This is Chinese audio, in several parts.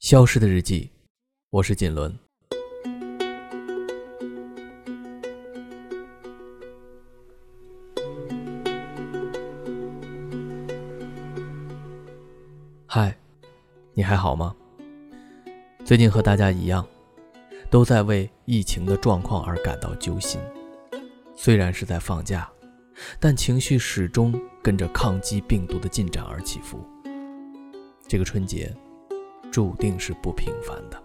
消失的日记，我是锦纶。嗨，你还好吗？最近和大家一样，都在为疫情的状况而感到揪心。虽然是在放假，但情绪始终跟着抗击病毒的进展而起伏。这个春节。注定是不平凡的。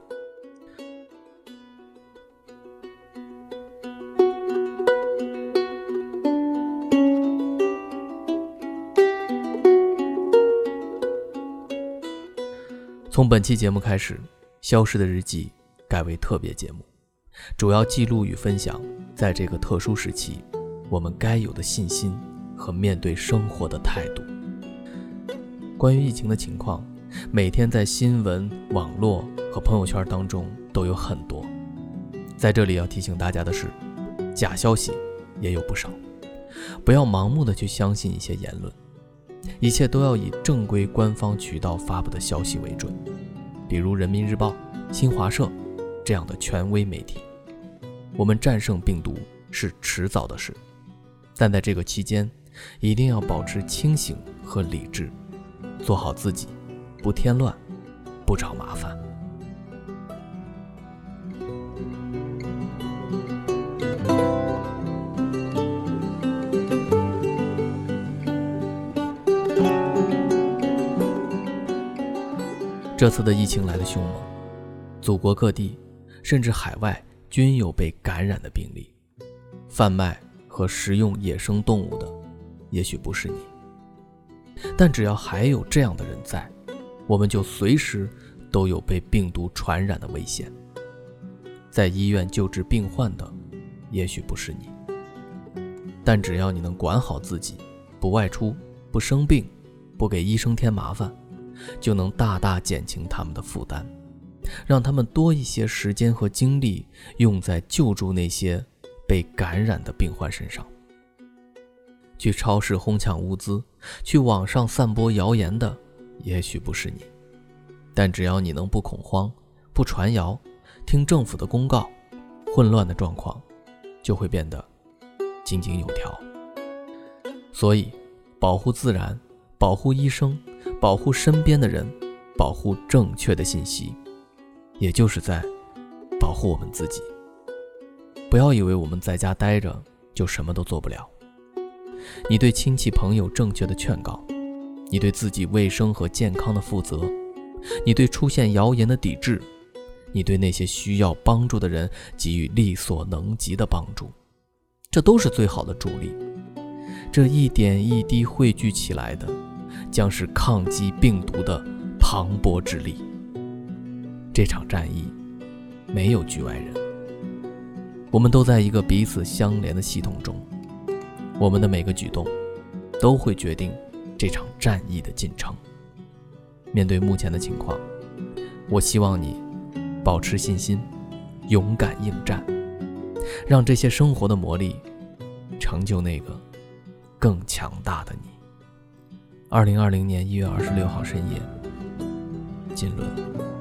从本期节目开始，《消失的日记》改为特别节目，主要记录与分享在这个特殊时期我们该有的信心和面对生活的态度。关于疫情的情况。每天在新闻、网络和朋友圈当中都有很多。在这里要提醒大家的是，假消息也有不少，不要盲目的去相信一些言论，一切都要以正规官方渠道发布的消息为准，比如人民日报、新华社这样的权威媒体。我们战胜病毒是迟早的事，但在这个期间，一定要保持清醒和理智，做好自己。不添乱，不找麻烦。这次的疫情来得凶猛，祖国各地甚至海外均有被感染的病例。贩卖和食用野生动物的，也许不是你，但只要还有这样的人在。我们就随时都有被病毒传染的危险。在医院救治病患的，也许不是你，但只要你能管好自己，不外出，不生病，不给医生添麻烦，就能大大减轻他们的负担，让他们多一些时间和精力用在救助那些被感染的病患身上。去超市哄抢物资，去网上散播谣言的。也许不是你，但只要你能不恐慌、不传谣，听政府的公告，混乱的状况就会变得井井有条。所以，保护自然，保护医生，保护身边的人，保护正确的信息，也就是在保护我们自己。不要以为我们在家待着就什么都做不了。你对亲戚朋友正确的劝告。你对自己卫生和健康的负责，你对出现谣言的抵制，你对那些需要帮助的人给予力所能及的帮助，这都是最好的助力。这一点一滴汇聚起来的，将是抗击病毒的磅礴之力。这场战役没有局外人，我们都在一个彼此相连的系统中，我们的每个举动都会决定。这场战役的进程。面对目前的情况，我希望你保持信心，勇敢应战，让这些生活的磨砺成就那个更强大的你。二零二零年一月二十六号深夜，金轮。